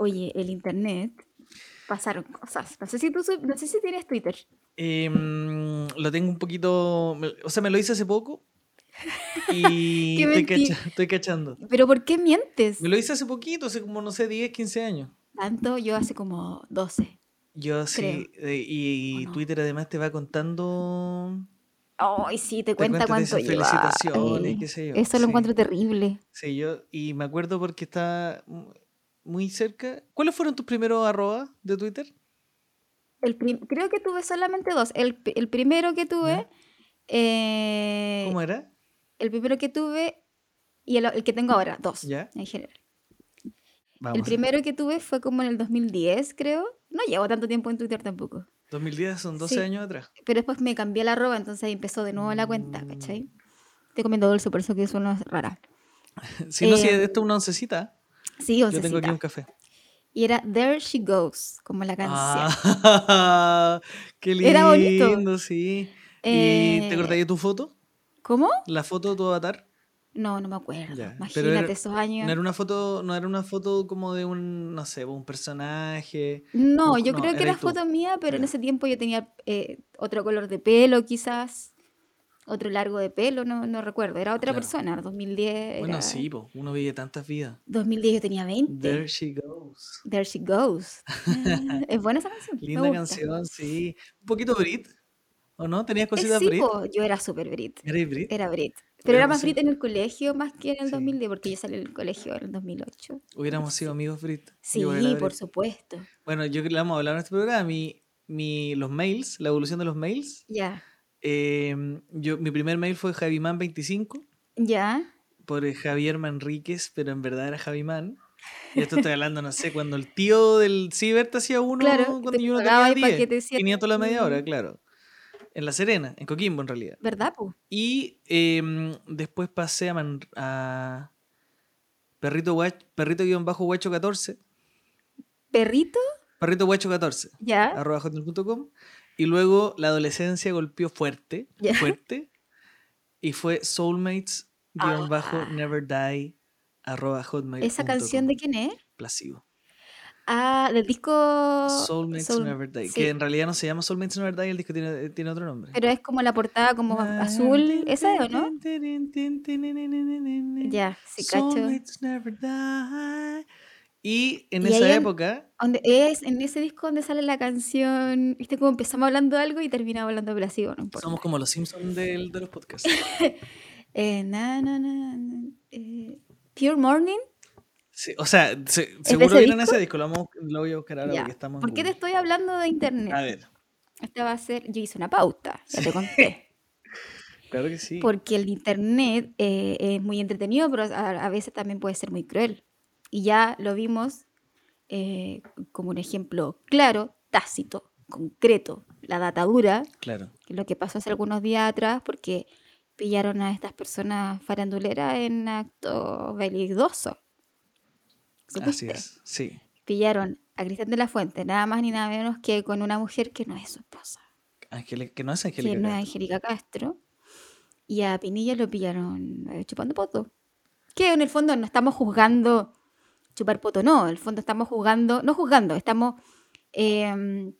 Oye, el internet pasaron cosas. No sé si tú no sé si tienes Twitter. Em, lo tengo un poquito. O sea, me lo hice hace poco. Y estoy, menti- cacha- estoy cachando. Pero ¿por qué mientes? Me lo hice hace poquito, hace como, no sé, 10, 15 años. Tanto yo hace como 12. Yo sí. eh, y. Twitter además te va contando. Ay, sí, te Te cuenta cuánto lleva. felicitaciones, qué sé yo. Eso lo sí. encuentro terrible. Sí, yo. Y me acuerdo porque está muy cerca. ¿Cuáles fueron tus primeros arroba de Twitter? El creo que tuve solamente dos. El, el primero que tuve, eh, ¿Cómo era? el primero que tuve y el, el que tengo ahora, dos ¿Ya? en general. Vamos. El primero que tuve fue como en el 2010, creo. No llevo tanto tiempo en Twitter tampoco. 2010 son 12 Sí. años atrás. Pero después me cambié la arroba, entonces empezó de nuevo la cuenta, Mm. ¿cachai? Estoy comiendo dulce, por eso que suena rara. Si no, si Eh, esto es una oncecita, Sí, yo tengo aquí un café. Y era There She Goes, como la canción. Ah, qué lindo, Era bonito. sí. ¿Y te Eh, acordás de tu foto? ¿Cómo? ¿La foto de tu avatar? No, no me acuerdo. Ya, Imagínate era- esos años. No era una foto, no era una foto como de un, no sé, un personaje. No, yo no, creo que era tú. foto mía, pero en ese tiempo yo tenía eh, otro color de pelo, quizás. Otro largo de pelo, no, no recuerdo. Era otra Claro. persona, 2010. Bueno, era- sí, po, uno vive tantas vidas. 2010 yo tenía 20. There she goes. There She Goes. Es buena esa canción. Linda canción, sí. Un poquito Brit, ¿o no? ¿Tenías Eh, cositas sí, Brit? po, yo era súper Brit. ¿Eres Brit? Era Brit. Pero era más Brit en el colegio más que en el Sí. 2010, porque yo salí del colegio en el 2008. Hubiéramos sido amigos Brit. Sí, era por Brit. supuesto. Bueno, yo creo que le vamos a hablar en este programa. Mi, mi, los mails, la evolución de los mails. Ya. Eh, yo, mi primer mail fue Javiman25 Ya. por eh, Javier Manríquez, pero en verdad era Javiman. Y esto estoy hablando, no sé, cuando el tío del ciber te hacía uno, Claro, cuando te yo no tenía ahí pa' 10, que te hiciera 500 la media hora, un- claro. En La Serena, en Coquimbo en realidad. ¿Verdad, po? Y em, después pasé a, Man- a Perrito Guach- Perrito-Guacho 14. ¿Perrito? Perrito Guacho 14. Ya. arroba hotmail.com. Y luego la adolescencia golpeó fuerte, Ya. fuerte. Y fue soulmates guion bajo Ah. never die arroba hotmail. ¿Esa canción de quién es? Plasivo. Ah, del disco. Soulmates Soul- Never Die. sí, Que en realidad no se llama Soulmates Never Die, el disco tiene, tiene otro nombre. Pero es como la portada como azul. ¿Esa es o no? Ya, sí, cacho. Soulmates Never Die. Y en Y esa época, Donde es en ese disco donde sale la canción. ¿Viste cómo empezamos hablando de algo y terminamos hablando de Placebo? No importa. somos como los Simpsons del- de los podcasts. Eh, na, na, na, na, eh, Pure Morning. Sí, o sea, se- seguro en ese disco, lo, vamos, lo voy a buscar ahora Ya. porque estamos en ¿Por qué te estoy hablando de internet? A ver, Esta va a ser. Yo hice una pauta, ya te conté. claro que sí. Porque el internet eh, es muy entretenido, pero a, a veces también puede ser muy cruel. Y ya lo vimos eh, como un ejemplo claro, tácito, concreto, la datadura, Claro. lo que pasó hace algunos días atrás, porque pillaron a estas personas faranduleras en acto belidoso. Así es, sí. Pillaron a Cristian de la Fuente, nada más ni nada menos que con una mujer que no es su esposa, que no es que Angélica. no es Castro. Angélica Castro. Y a Pinilla lo pillaron eh, chupando poto. Que en el fondo no estamos juzgando chupar poto, no. En el fondo estamos juzgando, no juzgando, estamos em,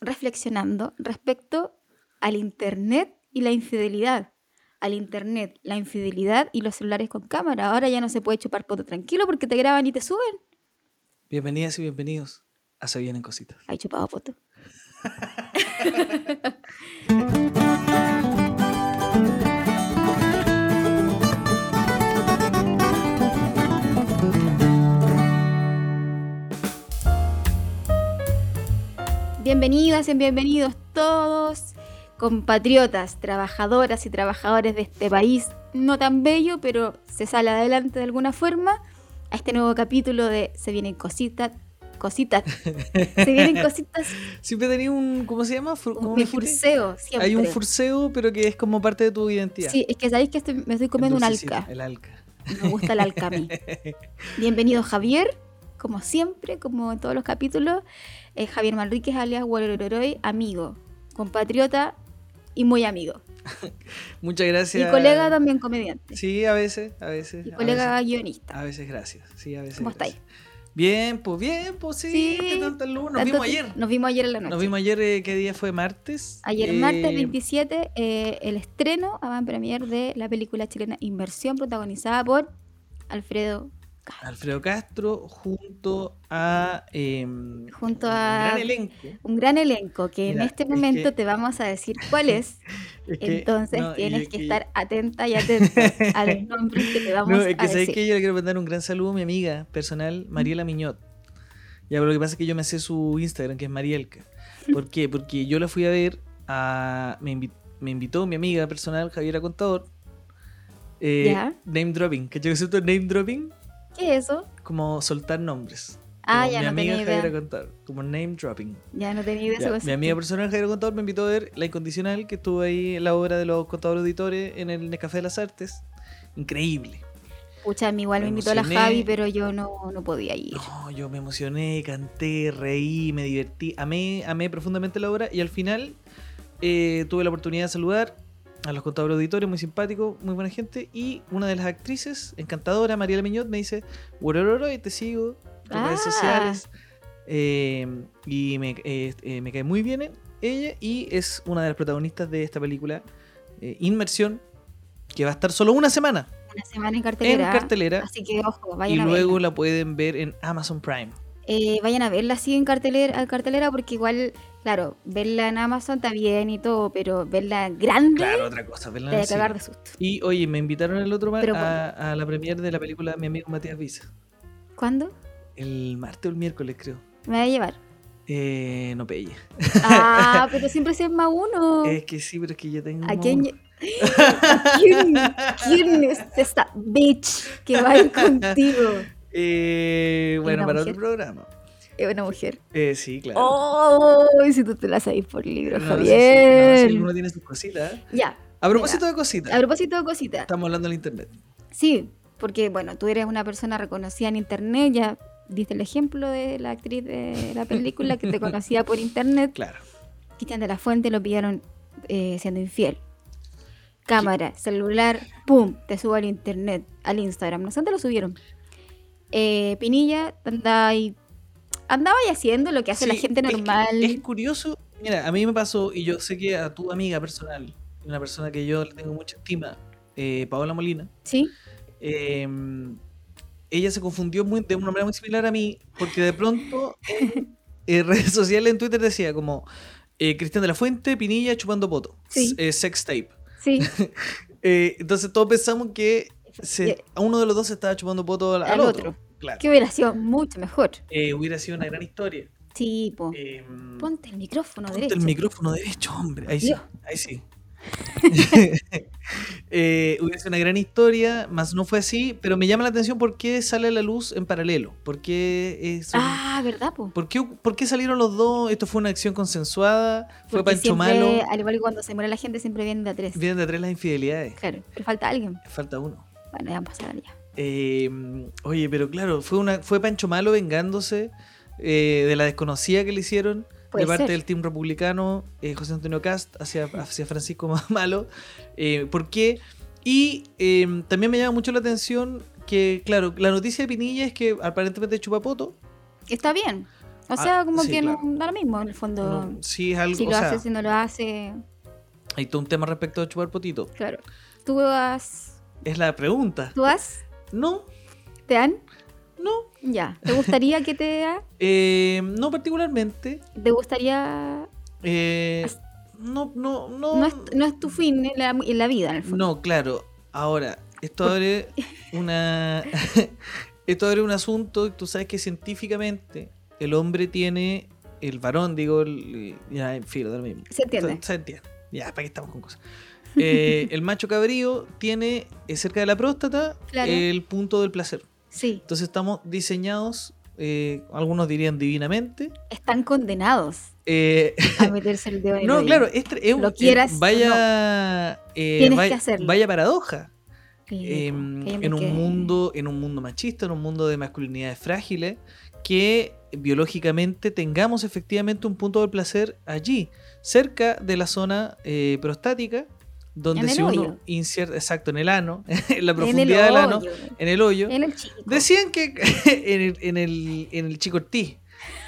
reflexionando respecto al Internet y la infidelidad. Al Internet, la infidelidad y los celulares con cámara. Ahora ya no se puede chupar poto tranquilo porque te graban y te suben. Bienvenidas y bienvenidos a Se Vienen Cositas. Hay chupado poto. Bienvenidas y bienvenidos todos, compatriotas, trabajadoras y trabajadores de este país, no tan bello, pero se sale adelante de alguna forma, a este nuevo capítulo de Se vienen cositas, cositas, se vienen cositas, Siempre tenía un, ¿cómo se llama? Fur- ¿cómo mi dijiste? furseo, siempre. Hay un furseo, pero que es como parte de tu identidad. Sí, es que sabéis que estoy- me estoy comiendo un alca. El alca. Me gusta el alca a mí. Bienvenido Javier, como siempre, como en todos los capítulos. eh, Javier Manríquez, alias Guarororoy, amigo, compatriota y muy amigo. Muchas gracias. Y colega también comediante. Sí, a veces, a veces. Y a colega veces. guionista. A veces gracias. Sí, a veces. ¿Cómo gracias. Bien, pues bien, pues sí, Sí, qué tanta luz. Nos Tanto vimos ayer. Nos vimos ayer en la noche. Nos vimos ayer, eh, ¿qué día fue? ¿Martes? Ayer Eh, martes 27, eh, el estreno avant premier de la película chilena Inversión, protagonizada por Alfredo Castro. Alfredo Castro junto a... eh, Junto un a- gran elenco. Un gran elenco que Mira, en este es momento que- te vamos a decir cuál es. Es que- Entonces no, tienes es que estar atenta y atento a los nombres que te vamos No, es que a sabes decir. que yo le quiero mandar un gran saludo a mi amiga personal, Mariela Miñot. Ya, pero lo que pasa es que yo me sé su Instagram, que es Marielka. ¿Por qué? Porque yo la fui a ver, a, me, invi- me invitó mi amiga personal, Javiera Contador. eh, Ya. Name dropping. ¿Cachai que es esto? Name dropping? ¿Qué es eso? Como soltar nombres. Ah, Como ya mi no amiga tenía Javiera idea. Contador. Como name dropping. Ya no tenía idea de Ya, mi amiga personal Javiera Contador me invitó a ver La Incondicional, que estuvo ahí en la obra de los contadores auditores en el Café de las Artes. Increíble. Pucha, a mí igual me me invitó la emocioné. Javi, pero yo no, no podía ir. No, yo me emocioné, canté, reí, me divertí, amé, amé profundamente la obra y al final eh, tuve la oportunidad de saludar a los contadores auditores, muy simpáticos, muy buena gente y una de las actrices, encantadora, Mariela Miñot, me dice, "Urororo, y te sigo en Ah. redes sociales eh, y me, eh, eh, me cae muy bien ella y es una de las protagonistas de esta película, Inmersión, que va a estar solo una semana Una semana en cartelera. en cartelera Así que ojo, y vayan a luego verla. la pueden ver en Amazon Prime. Vayan a verla así en cartelera, en cartelera porque igual, claro, verla en Amazon está bien y todo, pero verla grande Claro, otra cosa, verla te a cagar de susto. Y oye, me invitaron el otro mar a, a la premiere de la película Mi amigo Matías Visa. ¿Cuándo? El martes o el miércoles, creo. ¿Me va a llevar? Eh, no pelle. Ah, pero siempre se más uno. Es que sí, pero es que yo tengo. ¿A quién, lle- ¿Quién, quién es esta bitch que va a ir contigo? Eh, bueno, para mujer? otro programa. Es una mujer. Eh, sí, claro. ¡Oh! Si tú te la sabes por libro, No, sí, sí, Javier. no, sí, uno tiene sus cositas. ¿eh? Ya. A propósito de cositas, A propósito de cositas. estamos hablando en internet. Sí, porque bueno, tú eres una persona reconocida en internet, ya diste el ejemplo de la actriz de la película que te conocía por internet. Claro. Cristian de la Fuente lo pillaron eh, siendo infiel. Cámara, celular, pum, te subo al internet, al Instagram. No sé dónde lo subieron. Eh, Pinilla andaba ahí, andaba ahí haciendo lo que hace la gente es que normal. Es, curioso. Mira, a mí me pasó, y yo sé que a tu amiga personal, una persona que yo le tengo mucha estima, eh, Paola Molina, Sí, eh, ella se confundió muy, de una manera muy similar a mí, porque de pronto en eh, redes sociales, en Twitter decía como eh, Cristian de la Fuente, Pinilla chupando poto, Sí. Eh, sex tape. sí. Entonces todos pensamos que se- Y- a uno de los dos se estaba chupando poto al, al Al otro. otro. Claro. que hubiera sido mucho mejor. Eh, hubiera sido una gran historia. Sí, po. Eh, Ponte el micrófono Ponte derecho. el micrófono derecho, hombre. Ahí sí, Dios. ahí sí. eh, hubiera sido una gran historia, más no fue así, pero me llama la atención por qué sale a la luz en paralelo. ¿Por qué, es Ah, ¿verdad, po? ¿por qué, por qué salieron los dos? ¿Esto fue una acción consensuada? ¿Fue Porque Pancho siempre, Malo? Al igual que cuando se muere la gente, siempre vienen de a tres. Vienen de atrás las infidelidades. Claro, pero falta alguien. Falta uno. Bueno, ya pasar ya. Eh, oye, pero claro, fue, una, fue Pancho Malo vengándose eh, de la desconocida que le hicieron de parte ser. del team republicano, eh, José Antonio Cast, hacia, hacia Francisco Malo. Eh, ¿Por qué? Y eh, también me llama mucho la atención que, claro, la noticia de Pinilla es que aparentemente chupapoto. Está bien. O Ah, sea, como sí, que claro. no da lo mismo, en el fondo. No, sí es algo, si o lo sea, hace, si no lo hace. hay todo un tema respecto a chupar potito. Claro. ¿Tú has. Es la pregunta. ¿Tú has? No, ¿Te han? no, Ya. ¿Te gustaría que te eh, no particularmente. ¿Te gustaría.? Eh, no, no, no. No es, no es tu fin en la, en la vida, en el fondo. No, claro. Ahora, esto abre una. esto abre un asunto. Tú sabes que científicamente el hombre tiene. El varón, digo. el- ya, en fin, lo mismo. Se entiende. Se entiende. Ya, ¿para qué estamos con cosas? Eh, el macho cabrío tiene eh, cerca de la próstata Claro. el punto del placer. Sí. Entonces estamos diseñados, eh, algunos dirían divinamente. Están condenados eh, a meterse el dedo en el no, oído. claro, es, es un- Lo quieras vaya, Tienes vaya, que hacerlo. vaya paradoja. Em, en un que- mundo en un mundo machista, en un mundo de masculinidades frágiles, que biológicamente tengamos efectivamente un punto del placer allí, cerca de la zona eh, prostática, donde En si uno inserta, exacto, en el ano, en la En profundidad del ano, en el hoyo, En el chico. decían que en el, en el, en el chico Ortiz,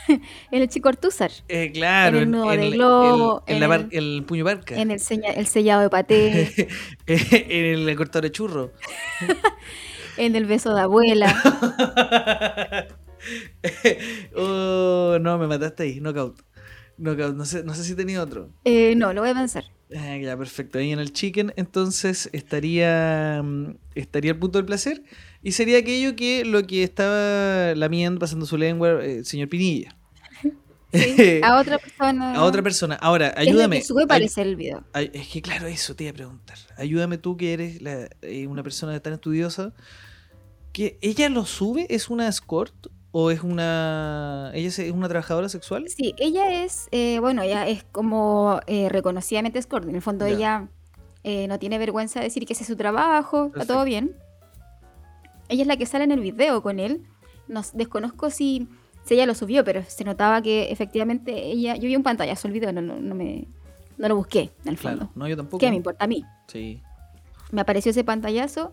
En el chico Ortúzar. eh, claro, En el nudo de globo, en la el- puño barca, En el, seña- el sellado de paté. en el cortador de churro. en el beso de abuela. oh, no, me mataste ahí, knockout. Knockout, no sé, no sé si tenía otro. Eh, no, lo voy a pensar. Ah, ya, perfecto. Ahí en el chicken, entonces estaría, mm, estaría el punto del placer. Y sería aquello que lo que estaba lamiendo, pasando su lengua, eh, señor Pinilla. Sí, a otra persona. A otra persona. Ahora, Es ayúdame. que sube ay- parece el video. ay- es que claro, eso te iba a preguntar. Ayúdame tú que eres la- eh, una persona tan estudiosa. que ¿Ella lo sube? ¿Es una escort? ¿O es una. ¿Ella es una trabajadora sexual? Sí, ella es, eh, bueno, ella es como eh, reconocidamente escort. En el fondo ella eh, no tiene vergüenza de decir que ese es su trabajo, está todo bien. Ella es la que sale en el video con él. No, s- desconozco si, si ella lo subió, pero se notaba que efectivamente ella... Yo vi un pantallazo el video, no, no, no me, no lo busqué, en el fondo. Claro, no, yo tampoco. ¿Qué me importa a mí? Sí. me apareció ese pantallazo.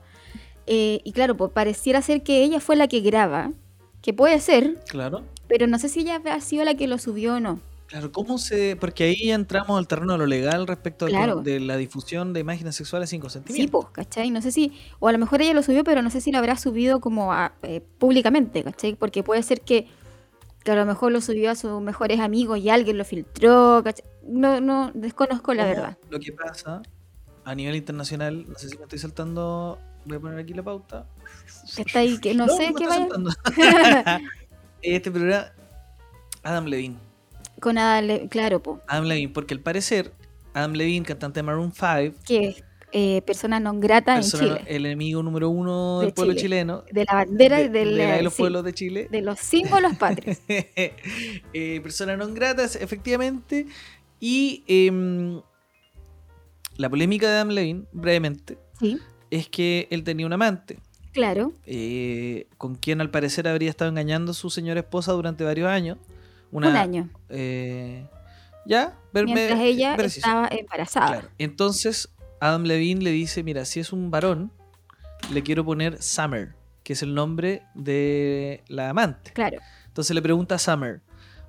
eh, y claro, pues pareciera ser que ella fue la que graba. Que puede ser, Claro. pero no sé si ella ha sido la que lo subió o no. Claro, ¿cómo se...? Porque ahí ya entramos al terreno de lo legal respecto Claro. de la difusión de imágenes sexuales sin Sí, consentimiento. pues, ¿cachai? No sé si, o a lo mejor ella lo subió, pero no sé si lo habrá subido como a- eh, públicamente, ¿cachai? Porque puede ser que, que a lo mejor lo subió a sus mejores amigos y alguien lo filtró, ¿cachai? No, no, desconozco la verdad. Lo que pasa a nivel internacional, no sé si me estoy saltando, voy a poner aquí la pauta. Está ahí, que no, sé qué saltando. este programa, Adam Levine. Con nada, le- claro, pues, Adam Levine, porque al parecer, Adam Levine, cantante de Maroon 5, que es eh, persona non grata en persona- Chile. el enemigo número uno De del pueblo Chile. chileno, De la bandera de, de la de los sí, pueblos de Chile, de los símbolos patrios. eh, persona non gratas, efectivamente. Y em, la polémica de Adam Levine, brevemente, Sí, es que él tenía un amante, claro. eh, con quien al parecer habría estado engañando a su señora esposa durante varios años. Una, un año. eh, ya, ver- Mientras ella estaba embarazada. Claro. Entonces, Adam Levine le dice: Mira, si es un varón, le quiero poner Summer, que es el nombre de la amante. Claro. Entonces le pregunta a Summer: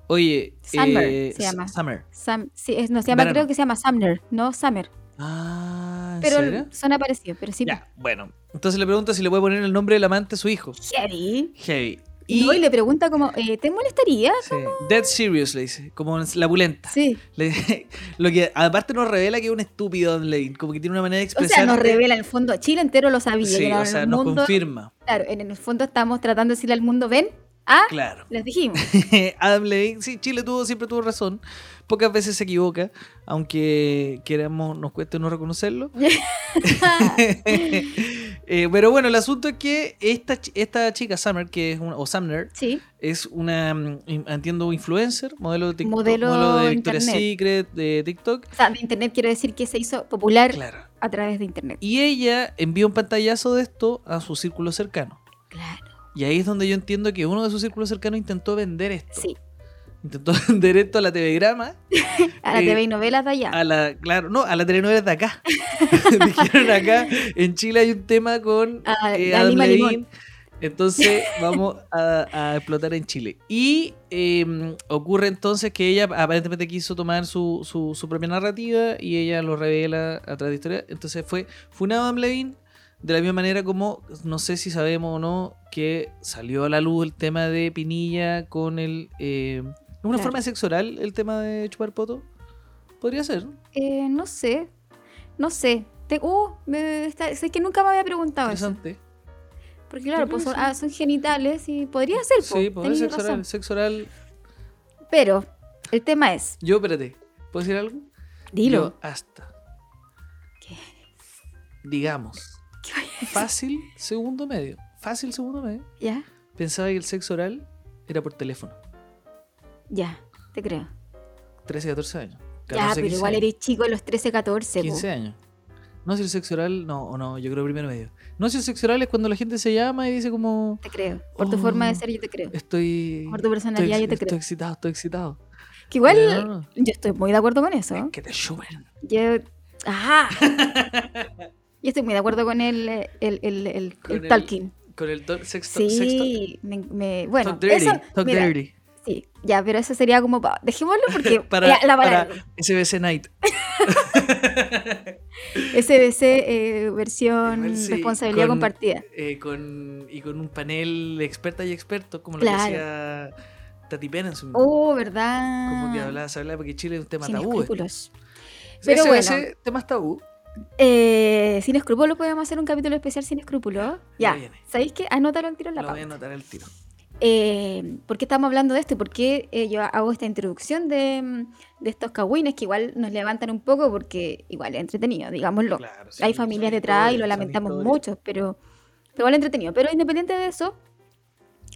Oye, Summer eh, se llama. Summer. Sam, sí, es- no se llama, Verano. creo que se llama Sumner, no Summer. Ah, ¿en Pero serio? suena parecido, pero sí. Ya, bueno. Entonces le pregunta si le puede poner el nombre del amante a su hijo. Heavy. Heavy. Y, Y, le pregunta como, eh, ¿te molestaría? sí, Dead Serious le dice, como la pulenta. Sí. Le- lo que aparte nos revela que es un estúpido Adam Levine, como que tiene una manera de O expresar. sea, nos revela en el fondo, Chile entero lo sabía. Sí, o sea, nos mundo, confirma. Claro, en el fondo estamos tratando de decirle al mundo, ven, ah, Claro. les dijimos. Adam Levine, sí, Chile tuvo, siempre tuvo razón. Pocas veces se equivoca, aunque queramos, nos cueste no reconocerlo. Eh, pero bueno, el asunto es que esta, esta chica, Summer, que es una, o Sumner, sí, es una, mm, entiendo, influencer, modelo de TikTok, Modelo de Victoria's internet. Secret, de TikTok. o sea, de internet quiero decir que se hizo popular Claro. a través de internet. Y ella envió un pantallazo de esto a su círculo cercano. Claro, Y ahí es donde yo entiendo que uno de sus círculos cercanos intentó vender esto. sí. Intentó vender esto a la TV Grama, A la Eh, TV y novelas de allá. a la, claro, no, a la telenovela de acá. Dijeron acá, en Chile hay un tema con A- eh, a Adam Levine. Entonces vamos a, a explotar en Chile. Y eh, ocurre entonces que ella aparentemente quiso tomar su, su, su propia narrativa y ella lo revela a través de historia. Entonces fue funado Adam Levine de la misma manera como, no sé si sabemos o no, que salió a la luz el tema de Pinilla con el... eh, ¿Es una Claro. forma de sexo oral el tema de chupar poto? Podría ser. ¿no? Eh, no sé, no sé. Te- uh, me, está- es que nunca me había preguntado eso. Interesante. Porque claro, pues son, ah, son genitales y podría ser, po, Sí, podría ser sexo oral. Sexo oral. Pero el tema es, Yo, espérate, ¿puedo decir algo? dilo. Yo hasta. ¿Qué? Digamos, fácil segundo medio. Fácil segundo medio. Ya, Pensaba que el sexo oral era por teléfono. Ya, te creo. 13, 14 años. ya, 14, pero 15 igual eres chico a los 13, 14. po. 15 años. No, si el sexo oral, no, o no, yo creo primero medio. No, si el sexo oral es cuando la gente se llama y dice como, Te creo. Por tu forma de Oh. ser, yo te creo. estoy... Por tu personalidad, estoy, yo te estoy creo. excitado, estoy excitado. Que igual, No, no, no. yo estoy muy de acuerdo con eso. Que te chupen. Yo, Ajá. Yo estoy muy de acuerdo con el, el, el, el, Con el- talking. Con el Sí, me, me- bueno, Talk dirty, eso, talk mira, dirty. Sí, ya, pero eso sería como, pa- dejémoslo porque Para, la, la para SBC Night. SBC eh, versión Sí, responsabilidad con- compartida. eh, con, y con un panel de expertas y expertos, como lo Claro. que hacía Tati Pena en su Oh, ¿verdad? Como que hablaba, se hablaba porque Chile es un tema Sin tabú. eh. escrúpulos. Pero SBC, bueno. temas tabú. Eh, sin escrúpulos podemos hacer un capítulo especial sin escrúpulos. Ya. ¿sabéis qué? Anótalo al tiro en la Lo voy a anotar al tiro. Eh, ¿Por qué estamos hablando de esto? ¿Por qué eh, yo hago esta introducción de, de estos cagüines que igual nos levantan un poco porque igual es entretenido, digámoslo. Claro, sí, Hay familias detrás y lo lamentamos mucho, pero, pero igual entretenido. Pero independiente de eso,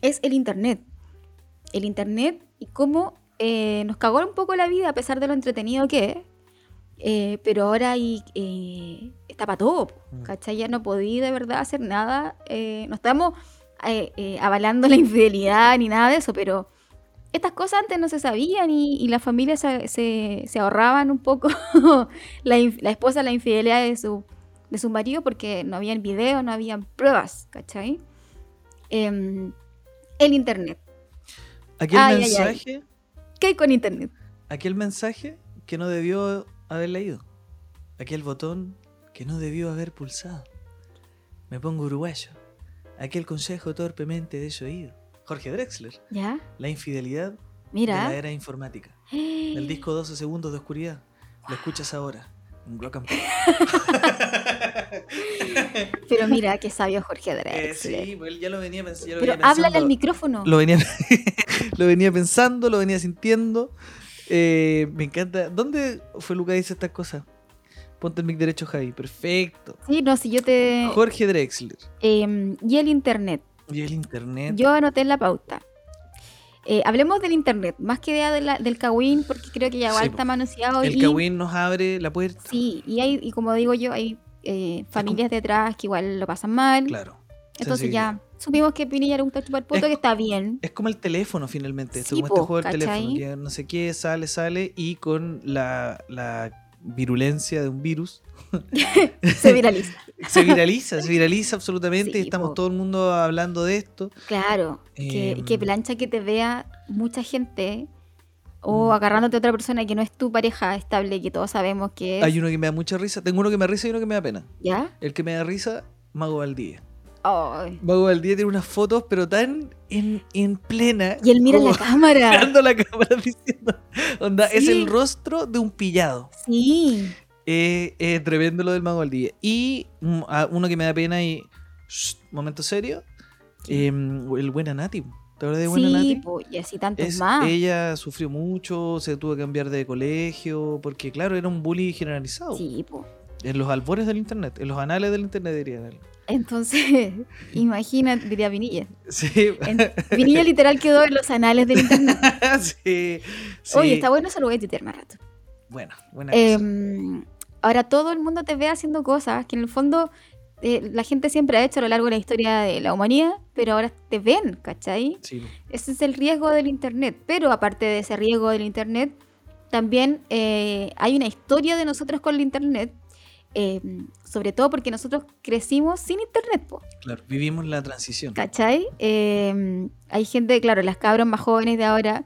es el Internet. El Internet y cómo eh, nos cagó un poco la vida a pesar de lo entretenido que es. Pero ahora hay, está para todo, Mm. ¿cachai? Ya no podí de verdad hacer nada. eh, no estamos eh, eh, avalando la infidelidad ni nada de eso, pero estas cosas antes no se sabían y, y las familias se, se- se ahorraban un poco la, la esposa la infidelidad de su, de su marido porque no habían videos, no habían pruebas, ¿cachai? Em, el internet. Ay, ay, ay. mensaje, ¿Qué hay con internet? aquel mensaje que no debió haber leído. Aquel botón que no debió haber pulsado. Me pongo uruguayo. Aquel consejo torpemente desoído. Jorge Drexler. ¿Ya? La infidelidad de la Mira. era informática. El disco 12 segundos de oscuridad. Lo escuchas ahora. En Rock and Pop. Pero mira, qué sabio Jorge Eh, Drexler. sí, pues él ya lo venía, pens- ya lo Pero venía háblale al pensando. micrófono. Lo venía, lo venía pensando, lo venía sintiendo. Eh, me encanta. ¿Dónde fue Luca dice estas cosas? Ponte el mic derecho, Javi. Perfecto. Sí, no, si yo te... Jorge Drexler. Em, y el internet. Y el internet. Yo anoté en la pauta. Eh, hablemos del internet, más que de la- del Kawin, porque creo que ya igual Sí, está manoseado. el y, Kawin nos abre la puerta. Sí, y, hay, y como digo yo, hay eh, familias detrás que igual lo pasan mal. Claro. Entonces ya supimos que Pinilla le gusta chupar poto, Es- que está bien. Es como el teléfono finalmente. esto, Sí, como este juego del teléfono. no sé qué, sale, sale. Y con la, la virulencia de un virus. Se viraliza. se viraliza, se viraliza absolutamente. Sí, estamos po. todo el mundo hablando de esto. Claro, que, Em. que plancha que te vea mucha gente o Mm. agarrándote a otra persona que no es tu pareja estable, que todos sabemos que es. Hay uno que me da mucha risa. Tengo uno que me da risa y uno que me da pena. ¿Ya? El que me da risa, Mago Valdía. Ay. Mago Valdía tiene unas fotos, pero tan en, en plena. Y él mira la cámara. mirando la cámara diciendo. Onda, es el rostro de un pillado. Sí. Eh, eh, tremendo lo del Mago Valdía. Y mm, uno que me da pena y. shh, momento serio. eh, el Buena Nati. ¿Te acuerdas de Buena Sí, po, y así tantos Es- más. ella sufrió mucho, se tuvo que cambiar de colegio, porque claro, era un bullying generalizado. Sí, po. En los albores del internet, en los anales del internet dirían. él. Entonces, imagina, diría Vinilla. Sí. En- Vinilla literal quedó en los anales del internet. sí, sí. Oye, está bueno, eso lo voy a tuitear más rato. Bueno, buena cosa. Em, ahora todo el mundo te ve haciendo cosas que en el fondo eh, la gente siempre ha hecho a lo largo de la historia de la humanidad, pero ahora te ven, ¿cachai? Sí. Ese es el riesgo del Internet. Pero aparte de ese riesgo del Internet, también eh, hay una historia de nosotros con el Internet, eh, sobre todo porque nosotros crecimos sin Internet, po, Claro, vivimos la transición. ¿cachai? Eh, hay gente, claro, las cabros más jóvenes de ahora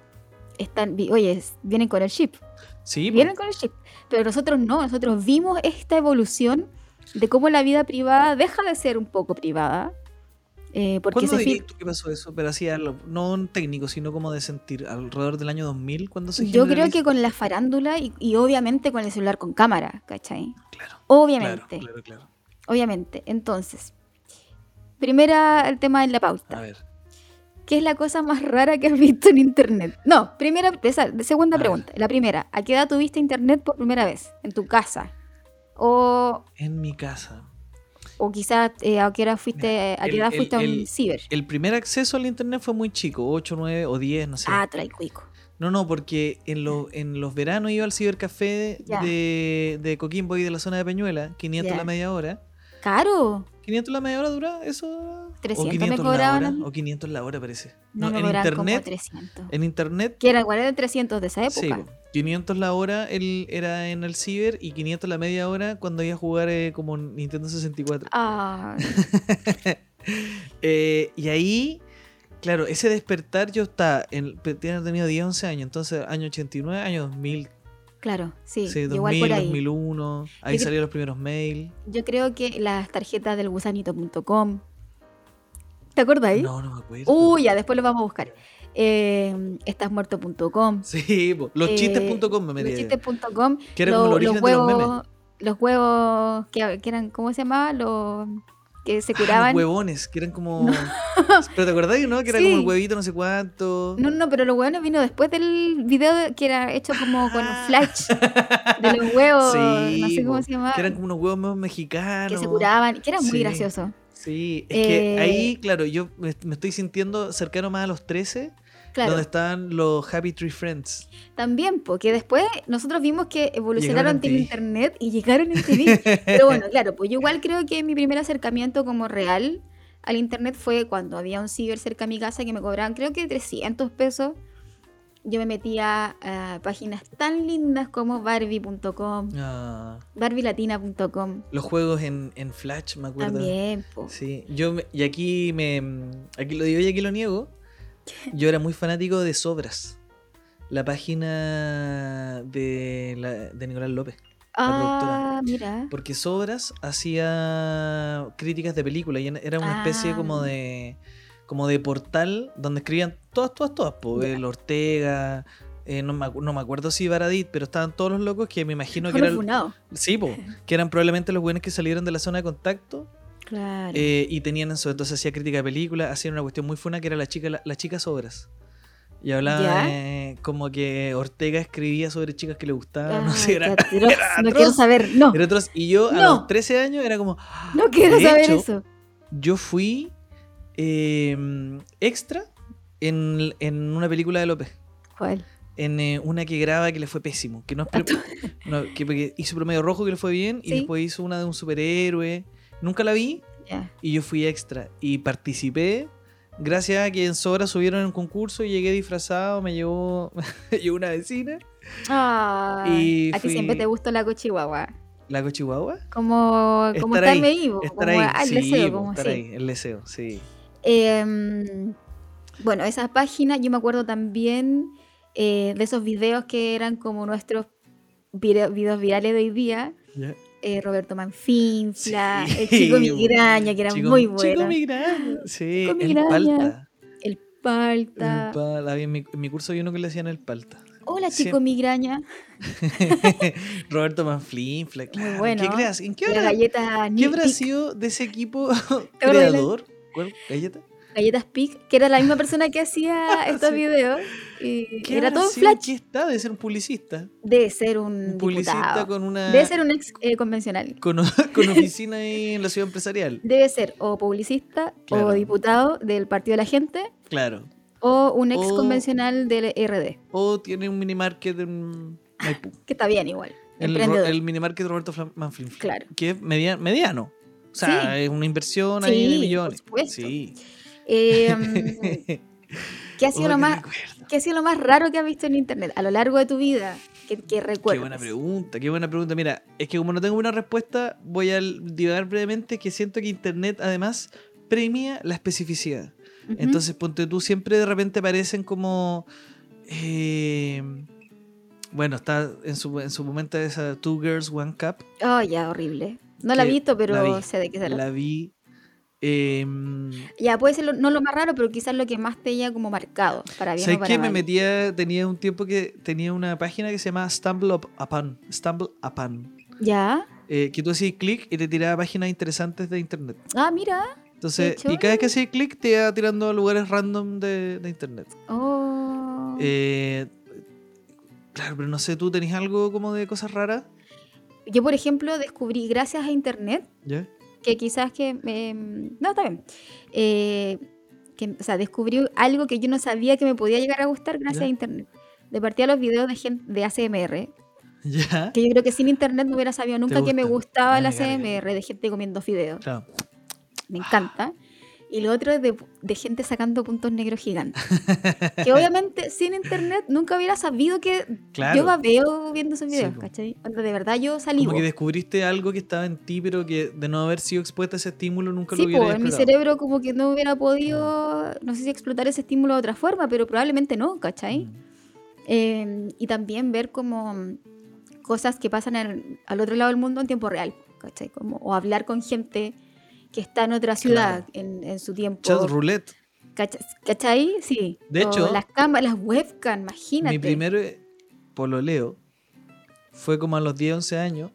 están, oye, vienen con el chip, Sí, vienen con el chip, pero nosotros no, nosotros vimos esta evolución de cómo la vida privada deja de ser un poco privada. Eh, porque ¿Cuándo se dirías tú que pasó eso? Pero así, a no en técnico, sino como de sentir, alrededor del año 2000, cuando se Yo creo que con la farándula y, y obviamente con el celular con cámara, ¿cachai? Claro, Obviamente, claro, claro, claro. obviamente. Entonces, primera el tema de la A pauta. ver, ¿Qué es la cosa más rara que has visto en internet? No, primera, esa, segunda A ver. pregunta. La primera, ¿a qué edad tuviste internet por primera vez? ¿En tu casa? O, en mi casa. O quizás eh, a qué hora fuiste, a qué el- edad el- fuiste a un el- ciber. El primer acceso al internet fue muy chico, 8, 9 o 10, no sé. Ah, traicuico. No, no, porque en, los en los veranos iba al cibercafé de, de Coquimbo y de la zona de Peñuela, 500 Ya. la media hora. Caro. 500 la media hora dura eso. 300 o me 500 cobraban la hora. O 500 la hora parece. No, No, me en cobraban como internet. 300. En internet. Que era igual era 300 de esa Sí, época. po. 500 la hora el, era en el ciber y 500 la media hora cuando iba a jugar eh, como Nintendo 64. Ah, Eh, y ahí, claro, ese despertar yo estaba, en, tenía tenido 10, 11 años, entonces año 89, año 2000, claro, sí. sí, igual 2000, por ahí. 2001, ahí Yo salieron los primeros mails. Yo creo que las tarjetas del gusanito.com. ¿Te acuerdas ahí? No, no me acuerdo. Uy, ya, después lo vamos a buscar. Eh, estásmuerto.com. Sí, loschistes.com me metí. Loschistes.com. Que era como el origen los de los huevos, memes. los huevos que, que eran, ¿cómo se llamaba? Los que se Ah, curaban. los huevones, que eran como... Pero te acordás, ¿no? Que era Sí. como el huevito no sé cuánto. No, no, pero los huevos vino después del video de- que era hecho como con Ah. flash de los huevos, Sí, no sé cómo se llamaba, Que eran como unos huevos mexicanos. que se curaban, que era muy Sí. gracioso. Sí, es que Eh, ahí, claro, yo me, me estoy sintiendo cercano más a los 13, Claro, donde están los Happy Tree Friends. también, porque después nosotros vimos que evolucionaron en TV. internet y llegaron en TV. Pero bueno, claro, pues yo igual creo que mi primer acercamiento como real al internet fue cuando había un ciber cerca de mi casa que me cobraban creo que 300 pesos. Yo me metía a páginas tan lindas como barbie.com, Ah, barbielatina.com. los juegos en, en Flash, me acuerdo. También, po. Sí, yo me- y aquí me aquí lo digo y aquí lo niego. Yo era muy fanático de Sobras, la página de, la- de Nicolás López. Ah, mira. Porque Sobras hacía críticas de películas y era una especie Ah. como de como de portal donde escribían todas, todas, todas. Po, Ya. el Ortega, eh, no, me, no me acuerdo si Baradit, pero estaban todos los locos que me imagino que eran, sí, po, que eran probablemente los buenos que salieron de la zona de contacto Claro. eh, y tenían eso. Entonces hacía crítica de películas, hacían una cuestión muy funa que era la chica, la, la chica Sobras. Y hablaba ¿Ya? eh, como que Ortega escribía sobre chicas que le gustaban. no Ay, sé, era, qué atroz, era no atroz. quiero saber, no. Era atroz. Y yo a los 13 años era como. No quiero saber hecho, eso. Yo fui eh, extra en, en una película de López. ¿Cuál? En eh, una que graba que le fue pésimo. Que, no, pre- no, que, que hizo promedio rojo que le fue bien. Y después hizo una de un superhéroe. Nunca la vi. Y yo fui extra. Y participé. Gracias a que en Sobra subieron el concurso y llegué disfrazado. Me llevó, me llevó una vecina. Ah, Y a ti siempre te gustó la cochihuahua. La cochihuahua. Como, como Estar ahí, ahí, Estar como ahí. al sí, deseo, como estar sí. ahí. El deseo, sí. Em, bueno, esas páginas, yo me acuerdo también eh, de esos videos que eran como nuestros videos virales de hoy día. Eh, Roberto Manfinfla, Sí, el chico migraña, que era Chico- muy Chico bueno. migraña. Sí, Chico el migraña. palta. El palta. El palta. En, mi, en mi curso había uno que le decían el palta. Hola, chico migraña. Roberto Manflinfla, claro. bueno. ¿Qué creas? ¿En qué galleta ¿qué habrá sido de ese equipo creador? ¿Cuál galleta? Galletas Pic, que era la misma persona que hacía estos Sí. videos. Y ¿Qué era todo en flash. ¿Qué está? Debe ser un publicista. Debe ser un, Un publicista diputado. con una. Debe ser un ex eh, convencional. Con, con oficina ahí en la ciudad empresarial. Debe ser o publicista Claro. o diputado del Partido de la Gente Claro. o un ex O- convencional del RD. O tiene un minimarket en Maipú. Que está bien igual. El, el minimarket Roberto Manflinfla. Claro. Que es media- mediano. O sea, Sí. es una inversión ahí Sí, de millones. Sí. Eh, mm, ¿qué, ha sido Oh, lo más. ¿Qué ha sido lo más raro que has visto en internet a lo largo de tu vida? Que, que Qué buena pregunta, qué buena pregunta. Mira, es que como no tengo una respuesta, voy a divagar brevemente que siento que Internet además premia la especificidad. Entonces, ponte tú, siempre de repente aparecen como... eh, bueno, está en su, en su momento esa Two Girls, One Cup. Oh, ya, horrible. No la he que visto, pero la vi, sé de qué se trata. La vi... eh, Ya, puede ser lo- no lo más raro, pero quizás lo que más te haya como marcado, para bien o ¿Sabes qué? Me metía, tenía un tiempo que tenía una página que se llama Stumble Up- Upon. Stumble Upon. ¿Ya? eh, que tú hacías clic y te tiraba páginas interesantes de internet. Ah, mira. Entonces, y cada vez que hacías clic te iba tirando a lugares random de, de internet. Oh. Eh, claro, pero no sé, ¿tú tenés algo como de cosas raras? Yo, por ejemplo, descubrí gracias a internet ¿Ya? que quizás que... eh, no, está bien. Eh, que, o sea, descubrí algo que yo no sabía que me podía llegar a gustar gracias Ya. a internet. De partida los videos de, gente, de ACMR. Ya. Que yo creo que sin internet no hubiera sabido nunca que me gusta? gustaba Ah, la me carga. CMR de gente comiendo fideos. Claro. Me encanta. Y lo otro es de, de gente sacando puntos negros gigantes. que obviamente sin internet nunca hubiera sabido que Claro. yo babeo viendo esos Sí, videos, po. ¿cachai? Cuando de verdad yo salí. Como que descubriste algo que estaba en ti, pero que de no haber sido expuesta a ese estímulo nunca Sí, lo hubiera po, en mi cerebro como que no hubiera podido, no sé si explotar ese estímulo de otra forma, pero probablemente no, ¿cachai? Mm. Eh, y también ver como cosas que pasan en- al otro lado del mundo en tiempo real, ¿cachai? Como, o hablar con gente que está en otra ciudad en, en su tiempo. Chat roulette. ¿Cacha- ¿Cachai? Sí. De O hecho, las cámaras, las webcam, imagínate. Mi primer eh, pololeo fue como a los 10, 11 años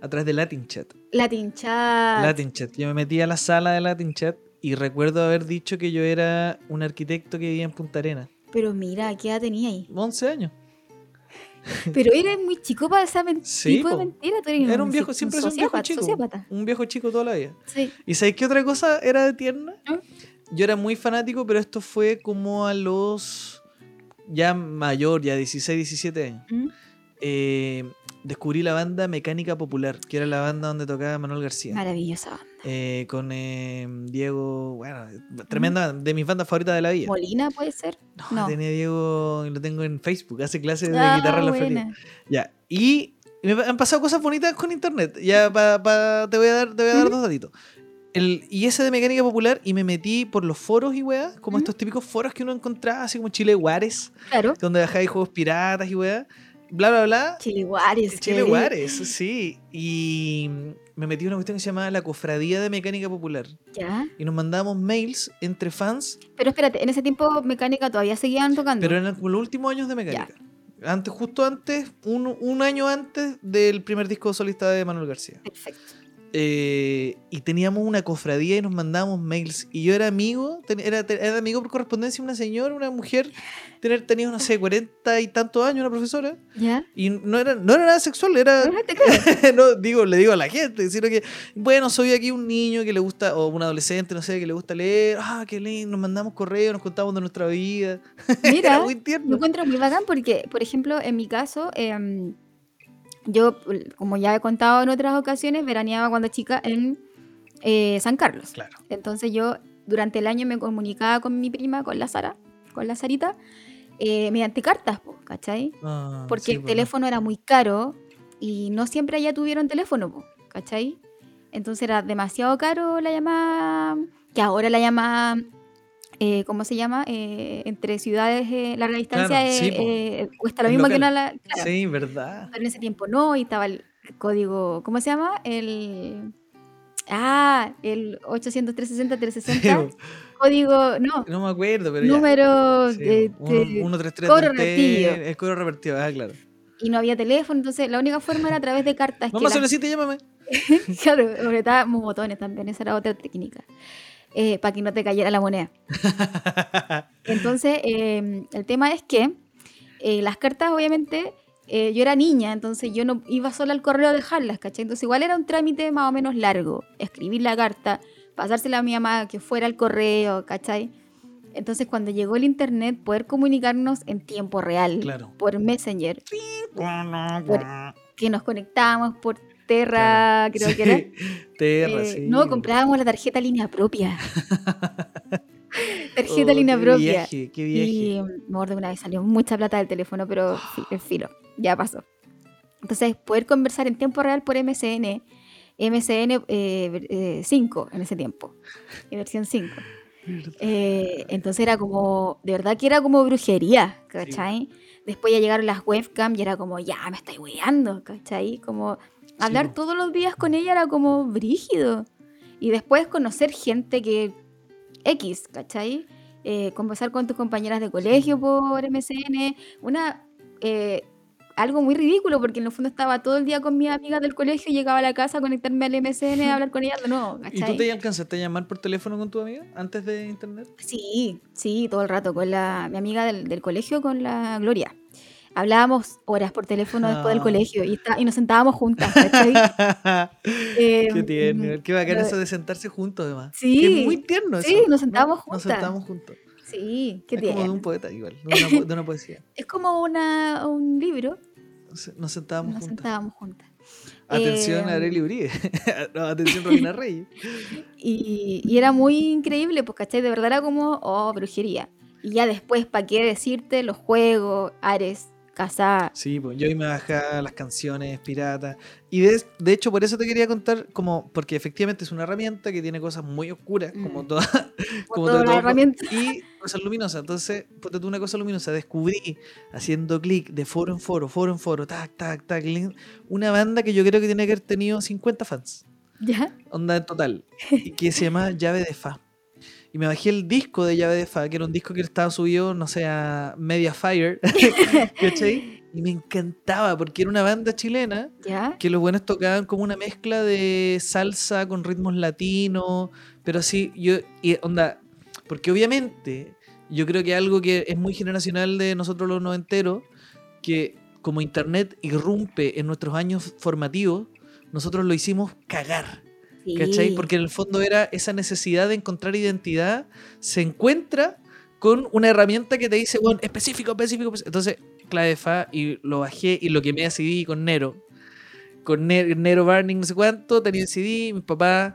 a través de Latin Chat. Latin chat. Latin Chat. Yo me metí a la sala de Latin Chat y recuerdo haber dicho que yo era un arquitecto que vivía en Punta Arenas. Pero mira, ¿qué edad tenía ahí? 11 años. Pero eres muy chico para esa men- Sí, tipo de mentira. Tú eres Era un viejo, siempre es un viejo chico. sociópata. Un viejo chico toda la vida. Sí. ¿Y sabéis qué otra cosa era de tierna? ¿Ah? Yo era muy fanático, pero esto fue como a los ya mayor, ya 16, 17 años. ¿Mm? Eh, descubrí la banda Mecánica Popular, que era la banda donde tocaba Manuel García. Maravillosa banda. Eh, con eh, Diego, bueno, tremenda, de mis bandas favoritas de la vida. Molina puede ser. No, no. tenía Diego, lo tengo en Facebook, hace clases de Ah, guitarra en la feria. Ya, y me han pasado cosas bonitas con internet. Ya pa- pa- te voy a dar, te voy a dar dos datitos. El, y ese de mecánica popular, y me metí por los foros y weá, como estos típicos foros que uno encontraba, así como Chile Juárez, Claro. donde bajáis juegos piratas y weá, bla, bla, bla. Chile Juárez. Chile Juárez, sí. Y me metí en una cuestión que se llamaba la Cofradía de Mecánica Popular. Ya. Y nos mandábamos mails entre fans, Pero espérate, en ese tiempo mecánica todavía seguían tocando. pero eran como los últimos años de mecánica. Antes, justo antes, un, un año antes del primer disco solista de Manuel García. Perfecto. Eh, y teníamos una cofradía y nos mandábamos mails. Y yo era amigo, ten- era, era amigo por correspondencia de una señora, una mujer, tener, tenía, no sé, cuarenta y tantos años, una profesora. ¿Ya? Y no era, no era nada sexual, era, no digo, le digo a la gente, sino que, bueno, soy aquí un niño que le gusta, o un adolescente, no sé, que le gusta leer, ah, qué lindo, nos mandamos correos, nos contamos de nuestra vida. Mira, Era muy tierno. encuentro muy bacán porque, por ejemplo, en mi caso, em, yo, como ya he contado en otras ocasiones, veraneaba cuando chica en eh, San Carlos. Claro. Entonces yo durante el año me comunicaba con mi prima, con la Sara, con la Sarita, eh, mediante cartas, ¿cachai? Ah, Porque sí, el teléfono era muy caro y no siempre allá tuvieron teléfono, ¿cachai? Entonces era demasiado caro la llamada, que ahora la llamada, eh, ¿cómo se llama? Eh, entre ciudades, eh, larga distancia, Claro, eh, sí, eh, cuesta lo mismo que una... la- claro, Sí, verdad. pero en ese tiempo no, y estaba el código, ¿cómo se llama? El... Ah, el 800 360 360 código, no, No me acuerdo, pero ya. número Sí, de- uno- de- 133 cobro revertido. El cobro revertido, ah, claro. y no había teléfono, entonces la única forma era a través de cartas. que Mamá, las- solicita, llámame. Claro, apretábamos botones también, esa era otra técnica. Para que no te cayera la moneda. Entonces, eh, el tema es que eh, las cartas, obviamente, eh, yo era niña, entonces yo no iba sola al correo a dejarlas, ¿cachai? Entonces, igual era un trámite más o menos largo. Escribir la carta, pasársela a mi mamá, que fuera al correo, ¿cachai? Entonces, cuando llegó el internet, poder comunicarnos en tiempo real, Claro. por Messenger, que nos conectábamos por Terra, creo que era. Terra, Eh, sí. No, comprábamos la tarjeta línea propia. tarjeta Oh, línea qué propia. Viaje, qué viaje. Y me acuerdo que una vez salió mucha plata del teléfono, pero el filo, ya pasó. Entonces, poder conversar en tiempo real por MSN, MSN eh, ver- eh, 5 en ese tiempo, en versión 5. Eh, entonces era como, de verdad que era como brujería, ¿cachai? Después ya llegaron las webcam y era como, ya me estáis weando, ¿cachai? Como hablar todos los días con ella era como brígido. Y después conocer gente que X, ¿cachai? Eh, conversar con tus compañeras de colegio por MSN, una... eh, algo muy ridículo porque en el fondo estaba todo el día con mis amigas del colegio, llegaba a la casa a conectarme al MSN a hablar con ellas de nuevo, ¿Y tú te alcanzaste a llamar por teléfono con tu amiga antes de internet? Sí, sí, todo el rato con la, mi amiga del, del colegio, con la Gloria. Hablábamos horas por teléfono después del Ah. colegio y, está- y nos sentábamos juntas. Eh, qué tierno, qué bacán eso de sentarse juntos además. Sí, es muy tierno sí, eso. nos sentábamos Nos juntas. sentamos juntos. Sí, qué es como de un poeta igual, de una, po- de una poesía. Es como una, un libro nos sentábamos Nos juntas. sentábamos juntas. Atención Eh, a Arely Uribe. no, atención Romina Reyes. Y, y era muy increíble, pues, ¿cachai? De verdad era como, oh, brujería. Y ya después, ¿para qué decirte? Los juegos, Ares, Casá. Sí, pues yo me bajaba las canciones piratas. Y de, de hecho, por eso te quería contar, como, porque efectivamente es una herramienta que tiene cosas muy oscuras, como Mm. toda, como toda todo- la todo- herramienta. y cosas luminosas. Entonces, ponte tú una cosa luminosa. Descubrí, haciendo clic de foro en foro, foro en foro, tac, tac, tac, una banda que yo creo que tiene que haber tenido 50 fans. ¿Ya? onda en total, y que se llama Llave de Fa. Y me bajé el disco de Llave de Fa, que era un disco que estaba subido, no sé, a Mediafire, ¿cachai? Y me encantaba, porque era una banda chilena ¿Ya? que los buenos tocaban como una mezcla de salsa con ritmos latinos, pero así, yo, y onda, porque obviamente yo creo que algo que es muy generacional de nosotros los noventeros, que como internet irrumpe en nuestros años formativos, nosotros lo hicimos cagar. Sí. ¿Cachai? Porque en el fondo era esa necesidad de encontrar identidad, se encuentra con una herramienta que te dice, bueno, específico, específico. específico. Entonces, clave fa y lo bajé y lo quemé a CD con Nero. Con Ne- Nero Burning, no sé cuánto, tenía el CD, mis papás,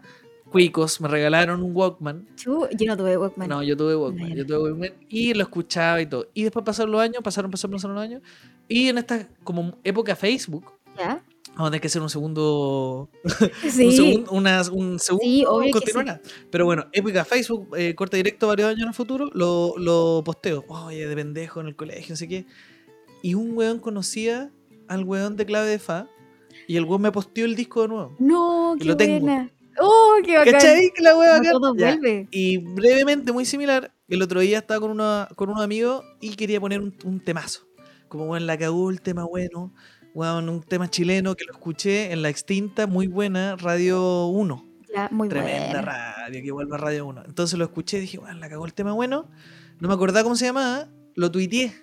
cuicos, me regalaron un Walkman. Yo no tuve Walkman. No, yo tuve Walkman, Bueno. yo tuve Walkman y lo escuchaba y todo. Y después pasaron los años, pasaron, pasaron, pasaron los años. Y en esta como época Facebook, ¿Ya? Vamos a tener que hacer un segundo Sí. un segundo, una- un segundo Sí, continuará. Pero bueno, épica Facebook, eh, corte directo varios años en el futuro, lo, lo posteo. Oye, de pendejo en el colegio, no sé qué. Y un weón conocía al weón de clave de Fa y el weón me posteó el disco de nuevo. No, Y qué lo tengo. buena. Oh, qué bacán. ¿Cachai? Que la wea todo vuelve. Y brevemente, muy similar, el otro día estaba con, una, con unos amigos y quería poner un, un temazo. Como, bueno, la cagó el tema bueno. Bueno, un tema chileno que lo escuché en la extinta, muy buena, Radio 1. Ya, muy Tremenda buena. radio, que vuelva Radio 1. Entonces lo escuché y dije, bueno, la cagó el tema bueno. No me acordaba cómo se llamaba, lo tuiteé.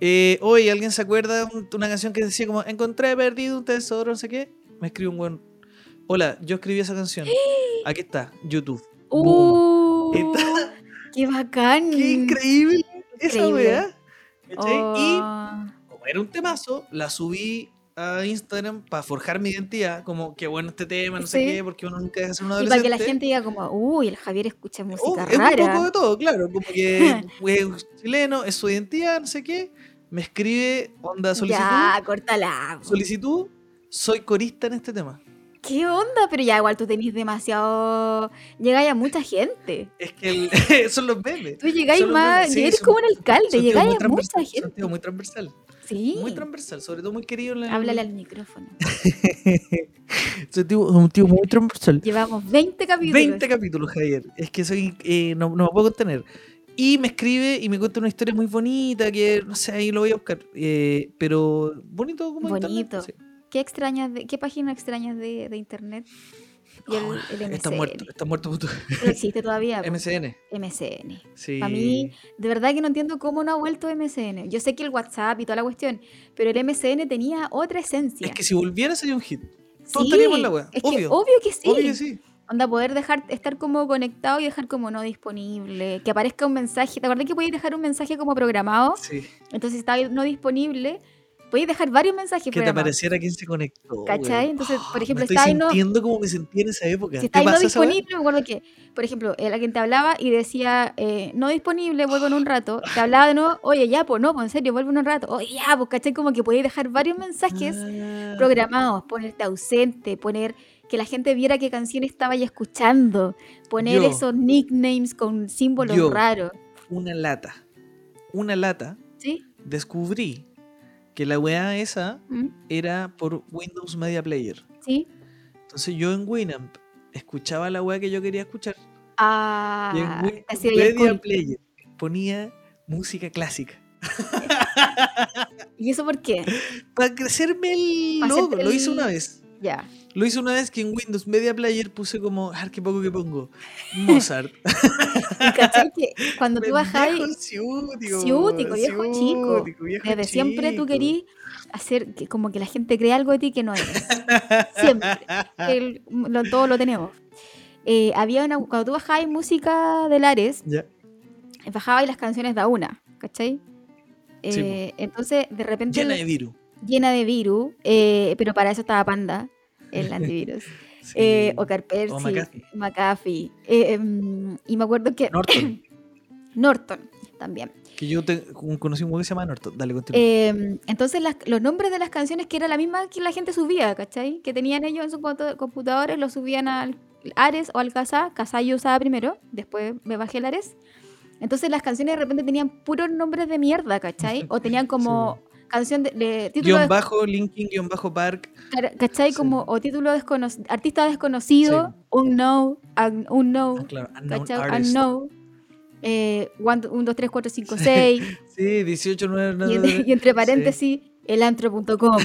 Eh, Hoy, ¿alguien se acuerda un- una canción que decía como, encontré perdido un tesoro, no sé qué? Me escribe un buen, hola, yo escribí esa canción. Aquí está, YouTube. Uh, Está- ¡Qué bacán! ¡Qué increíble esa Increíble. weá! ¿Cachai? Y Oh, como era un temazo, la subí a Instagram para forjar mi identidad, como que bueno este tema, no sé Sí. qué, porque uno nunca deja de ser un y para adolescente. que la gente diga como, uy, el Javier escucha Oh, música es un rara. poco de todo, claro, como que es chileno, es su identidad, no sé qué. Me escribe onda solicitud, Ya, córtala. solicitud, soy corista en este tema. ¿Qué onda? Pero ya igual tú tenés demasiado... Llegáis a mucha gente. Es que el- son los memes. Tú llegáis más... sí, eres son- como un alcalde, llegáis a mucha gente. tíos muy transversal. Sí. Muy transversal, sobre todo muy querido en la... Háblale al micrófono. Tío- un tío muy transversal. Llevamos 20 capítulos. 20 capítulos, Javier. Es que soy, eh, no, no me puedo contener. Y me escribe y me cuenta una historia muy bonita que, no sé, ahí lo voy a buscar. Eh, pero bonito como internet, Bonito. sí. ¿Qué extrañas de, qué página extrañas de, de internet? Y el, el MCN. está muerto, está muerto. puto. Pero existe todavía. po. MCN. MCN. Sí. Para mí, de verdad que no entiendo cómo no ha vuelto MCN. Yo sé que el WhatsApp y toda la cuestión, pero el MCN tenía otra esencia. Es que si volviera sería un hit. Todos Sí, estaríamos en la wea. Es que Obvio. obvio que sí. Obvio que sí. Onda, poder dejar, estar como conectado y dejar como no disponible. Que aparezca un mensaje. ¿Te acuerdas que podías dejar un mensaje como programado? Sí. Entonces si estaba no disponible. Podías dejar varios mensajes Que te programados. pareciera quién se conectó. ¿Cachai? Entonces, por Me ejemplo, estoy está sintiendo como me sentí en esa época. Si ¿Te está ahí no disponible, me acuerdo que, por ejemplo, el alguien te hablaba y decía, eh, no disponible, vuelvo en un rato. Te hablaba de nuevo, oye, ya, pues no, pues en serio, vuelvo en un rato. Oye, ya, pues, ¿cachai? Como que podías dejar varios mensajes Ah. programados, ponerte ausente, poner que la gente viera qué canción estaba ya escuchando, poner Yo. esos nicknames con símbolos Yo. raros. Una lata. Una lata. ¿Sí? Descubrí que la weá esa ¿Mm? era por Windows Media Player. ¿Sí? Entonces yo en Winamp escuchaba la weá que yo quería escuchar. Ah, y en Media cool. Player ponía música clásica. ¿Y eso por qué? Para crecerme el logo. Lo hice una vez. Ya. Lo hice una vez que en Windows Media Player puse como, ah, qué poco que pongo. Mozart. Y cachai que cuando tú Pendejo ciútico. ciútico, viejo chico. viejo Desde siempre tú querías hacer que como que la gente crea algo de ti que no eres. Siempre. El- lo- todo lo tenemos. Eh, había una, cuando tú bajabas música de Lares, Ya. bajabas las canciones de a una, ¿cachai? Sí, Eh, entonces, de repente. Llena de virus. llena de virus, eh, pero para eso estaba Panda, el antivirus. Sí. Eh, o Carper, O sí, McAfee. McAfee. Eh, em, y me acuerdo que Norton. Norton también. que yo te, conocí un que se llama Norton. Dale, continúa. Eh, entonces las- los nombres de las canciones que era la misma que la gente subía, ¿cachai? Que tenían ellos en sus compu- computadores, los subían al Ares o al Casa. Casa yo usaba primero, después me bajé el Ares. Entonces las canciones de repente tenían puros nombres de mierda, ¿cachai? O tenían como canción de, de título guion bajo, Linkin, guion bajo Park. ¿Cachai? Sí. Como, o título desconocido, artista desconocido, un no, un no, Ah, eh, 1, 2, 3, 4, 5, 6, Sí, 18, 9, y, entre- y entre paréntesis, elantro.com.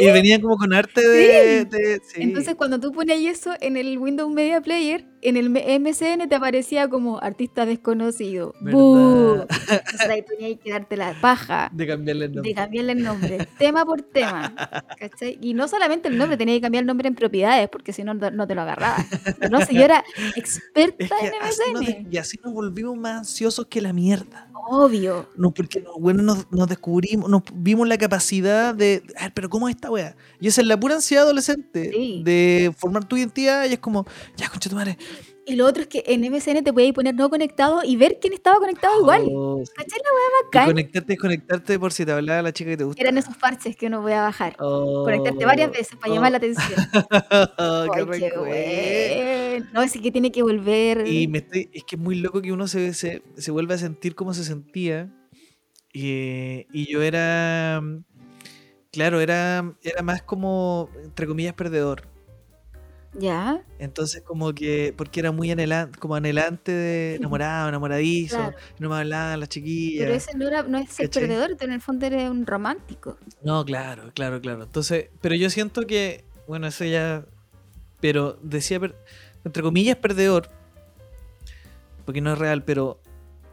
Y venía como con arte de. de-. Entonces, cuando tú ponías eso en el Windows Media Player, en el M- MSN te aparecía como artista desconocido. ¡Bú! ¿Verdad? Entonces ahí tenías que darte la paja de cambiarle el nombre. de cambiarle el nombre, tema por tema. ¿cachai? Y no solamente el nombre, tenía que cambiar el nombre en propiedades, porque si no, no no te lo agarraba. No sé, yo era experta Es que en así nos de- MSN. y así nos volvimos más ansiosos que la mierda. Obvio. No, porque nos, bueno, nos, nos descubrimos, nos vimos la capacidad de. A ver, pero ¿cómo es esta wea? Y esa es la pura ansiedad adolescente Sí. de formar tu identidad y es como, ya, concha tu madre. Y lo otro es que en MSN te podías poner no conectado y ver quién estaba conectado igual. Oh, sí. ¿Cachai la bacán? conectarte, desconectarte por si te hablaba la chica que te gusta. Eran esos parches que uno voy a bajar. Oh, Conectarte varias veces para llamar la atención. oh, qué. No, es que tiene que volver. Y me estoy, es que es muy loco que uno se, se, se vuelve a sentir como se sentía. Y, y yo era, claro, era, era más como, entre comillas, perdedor. Ya, Entonces como que, porque era muy anhelante, como anhelante de enamorado, enamoradizo, Claro. no me hablaban las chiquillas. pero ese no, era, no es ¿Cachai? perdedor, tú en el fondo eres un romántico. No, claro, claro, claro. Entonces, pero yo siento que, bueno, eso ya, pero decía, entre comillas, perdedor, porque no es real, pero,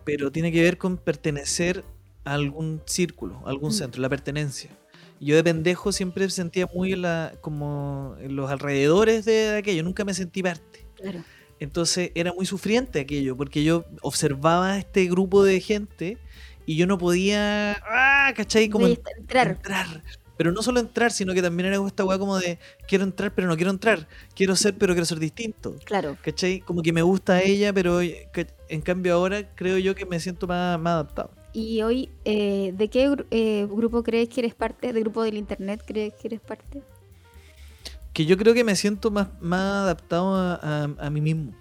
pero tiene que ver con pertenecer a algún círculo, a algún Mm. centro, la pertenencia. Yo de pendejo siempre sentía muy en la, como en los alrededores de aquello, nunca me sentí parte. Claro. Entonces era muy sufriente aquello, porque yo observaba a este grupo de gente y yo no podía, ah, ¿cachai? Como a entrar. entrar. Pero no solo entrar, sino que también era esta weá como de quiero entrar, pero no quiero entrar. Quiero ser, pero quiero ser distinto. Claro. ¿Cachai? Como que me gusta ella, pero que- en cambio ahora creo yo que me siento más, más adaptado. Y hoy, eh, ¿de qué eh, grupo crees que eres parte? ¿De grupo del internet crees que eres parte? Que yo creo que me siento más, más adaptado a, a- a mí mismo.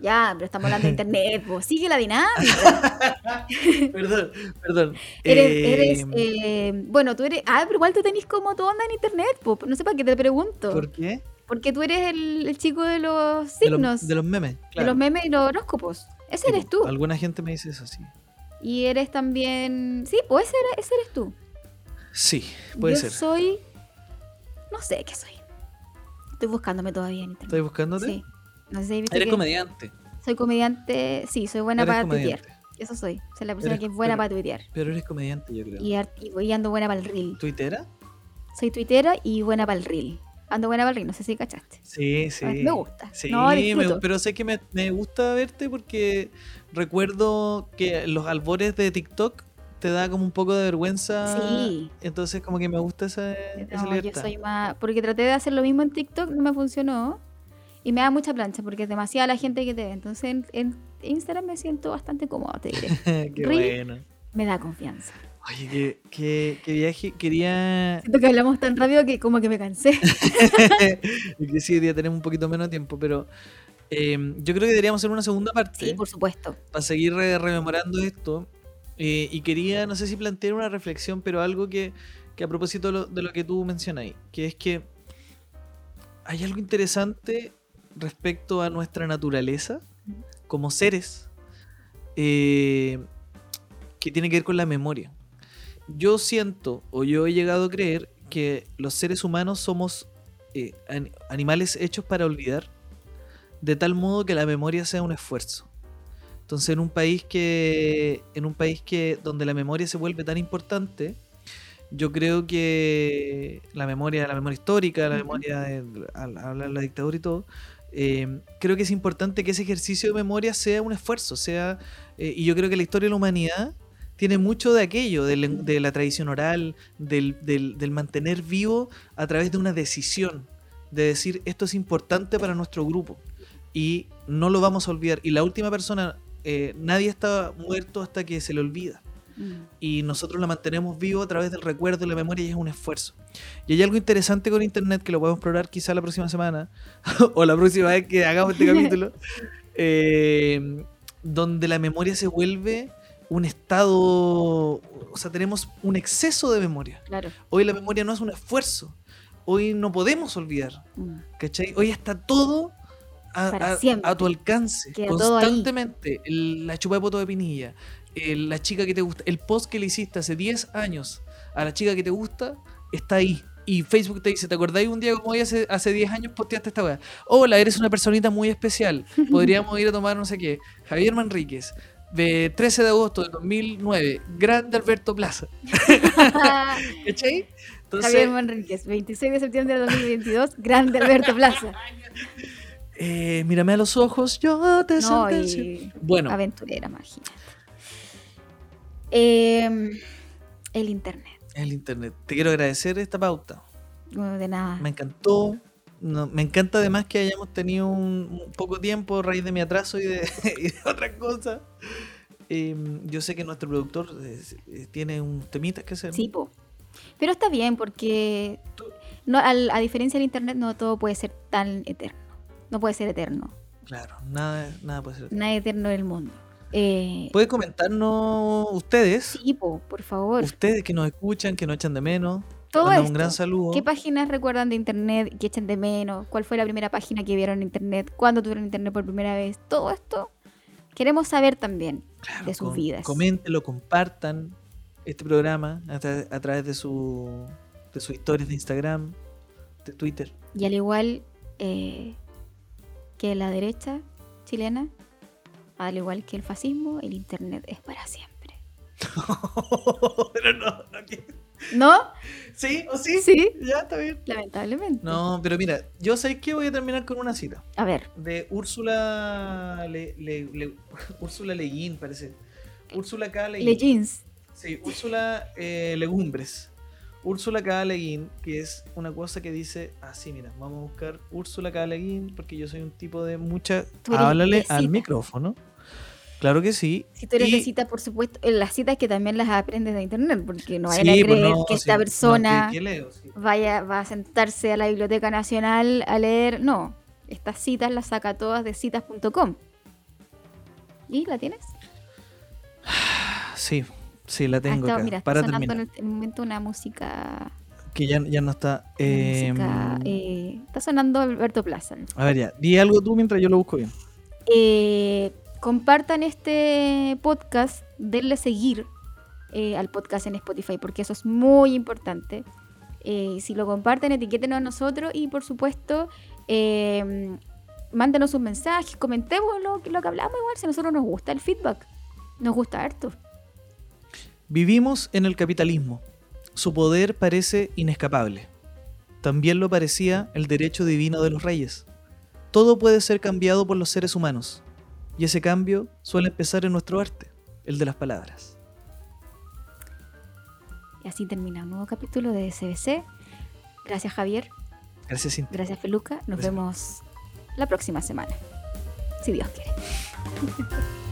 Ya, pero estamos hablando de internet, pues sigue la dinámica. perdón, perdón. Eres, Eh, eres, eh, bueno, tú eres, ah, pero igual tú tenés como tu onda en internet, pues, no sé para qué te pregunto. ¿Por qué? Porque tú eres el, el chico de los De signos, de los memes. de los memes y los horóscopos. Ese Sí, eres tú. Alguna gente me dice eso, sí. Y eres también, sí, ese, eres- ese eres tú. Sí, puede Yo ser. soy, no sé qué soy. Estoy buscándome todavía en internet. ¿Estás buscándote? Sí. No sé si Eres que comediante. soy comediante, sí, soy buena Eres para comediante. tuitear. Eso soy. Soy la persona Eres- que es buena pero- para tuitear. Pero eres comediante, yo creo. Y, y ando buena para el reel. ¿Tuitera? Soy tuitera y buena para el reel. Ando buena para el reel, no sé si cachaste. Sí, sí. Me gusta. Sí, No, me- pero sé que me, me gusta verte porque recuerdo que los albores de TikTok te da como un poco de vergüenza. Sí. Entonces como que me gusta esa, esa No, yo libertad. soy más. Porque traté de hacer lo mismo en TikTok, no me funcionó. Y me da mucha plancha porque es demasiada la gente que te ve. Entonces en, en Instagram me siento bastante cómoda, te diré. Qué bueno. Me da confianza. Oye, qué, qué, qué viaje. Quería... Siento que hablamos tan rápido que como que me cansé. y que sí, hoy día tenemos un poquito menos de tiempo, pero eh, yo creo que deberíamos hacer una segunda parte. Sí, por supuesto. para seguir re- rememorando esto. eh, y quería, no sé si plantear una reflexión, pero algo que, que a propósito de lo, de lo que tú mencionas ahí, que es que hay algo interesante respecto a nuestra naturaleza como seres eh, que tiene que ver con la memoria. Yo siento, o yo he llegado a creer, que los seres humanos somos eh, an- animales hechos para olvidar, de tal modo que la memoria sea un esfuerzo. Entonces, en un país que. En un país que. donde la memoria se vuelve tan importante. Yo creo que la memoria, la memoria histórica, la memoria de al hablar de la dictadura y todo, eh, creo que es importante que ese ejercicio de memoria sea un esfuerzo, sea, eh, y yo creo que la historia de la humanidad tiene mucho de aquello, del- de, la tradición oral, del, del- del mantener vivo a través de una decisión, de decir esto es importante para nuestro grupo y no lo vamos a olvidar. Y la última persona, eh, nadie está muerto hasta que se le olvida Mm. y nosotros la mantenemos vivo a través del recuerdo y la memoria y es un esfuerzo. Y hay algo interesante con internet que lo podemos explorar quizá la próxima semana o la próxima vez que hagamos este capítulo, eh, donde la memoria se vuelve un estado, o sea, tenemos un exceso de memoria. Claro. Hoy la memoria no es un esfuerzo, hoy no podemos olvidar, Mm. ¿cachai? Hoy está todo a, tu alcance, Queda constantemente. El- la chupa de poto de pinilla, el- la chica que te gusta, el post que le hiciste hace 10 años a la chica que te gusta, está ahí. Y Facebook te dice, ¿te acordáis un día como hoy hace, hace 10 años posteaste esta weá? Hola, eres una personita muy especial. Podríamos ir a tomar no sé qué. Javier Manríquez, de 13 de agosto de 2009, Grande Alberto Plaza. ¿Cachai? Entonces, Javier Manríquez, 26 de septiembre de 2022, grande Alberto Plaza. eh, mírame a los ojos, yo te No, sentencio. y Bueno, aventurera, imagínate. Em, el internet. el internet. Te quiero agradecer esta pauta. No, de nada. Me encantó. No, me encanta además que hayamos tenido un, un poco tiempo a raíz de mi atraso y de, y de otras cosas. Em, yo sé que nuestro productor eh, eh, tiene un temita que hacer. Sí, po. Pero está bien porque no, al- a diferencia del internet no todo puede ser tan eterno. No puede ser eterno. Claro, nada, nada puede ser. Nada eterno en el mundo. Eh, Puede comentarnos ustedes, sí, po, por favor. ustedes que nos escuchan, que nos echan de menos. Todo esto. un gran saludo. ¿Qué páginas recuerdan de internet que echan de menos? ¿Cuál fue la primera página que vieron en internet? ¿Cuándo tuvieron internet por primera vez? Todo esto queremos saber también Claro, de sus com- vidas. Coméntenlo, compartan este programa a, tra- a través de su de sus historias de Instagram, de Twitter. Y al igual eh, que la derecha chilena, al igual que el fascismo, el internet es para siempre. pero no, no quiero. ¿No? ¿Sí o sí? Sí. Ya está bien. Lamentablemente. No, pero mira, yo sé que voy a terminar con una cita A ver, de Úrsula Le, Le- Le- Úrsula Leguín, parece. Úrsula K. Leguín. Sí, Úrsula eh, Legumbres. Úrsula K. Leguín, que es una cosa que dice así, mira, vamos a buscar Úrsula K. Leguín, porque yo soy un tipo de mucha... Háblale al micrófono. Claro que sí. Si tú eres de Y- cita, por supuesto, las citas que también las aprendes de internet, porque no vayan Sí, a pues creer no, que esta persona vaya, va a sentarse a la Biblioteca Nacional a leer. No, estas citas las saca todas de citas.com. ¿Y la tienes? Sí, sí, la tengo está- acá. mira, está para sonando terminar. en el, el momento una música. Que ya, ya no está. eh, música, eh, está sonando Alberto Plaza. A ver, ya. Di algo tú mientras yo lo busco bien. Eh, compartan este podcast, denle seguir eh, al podcast en Spotify, porque eso es muy importante. Eh, si lo comparten, etiquétenos a nosotros y por supuesto, eh, mándenos un mensaje, comentemos lo, lo que hablamos igual, si a nosotros nos gusta el feedback. Nos gusta harto. Vivimos en el capitalismo. Su poder parece inescapable. También lo parecía el derecho divino de los reyes. Todo puede ser cambiado por los seres humanos. Y ese cambio suele empezar en nuestro arte, el de las palabras. Y así termina un nuevo capítulo de SBC. Gracias Javier, Gracias, Cintia. gracias Feluca. Nos Gracias. vemos la próxima semana. Si Dios quiere.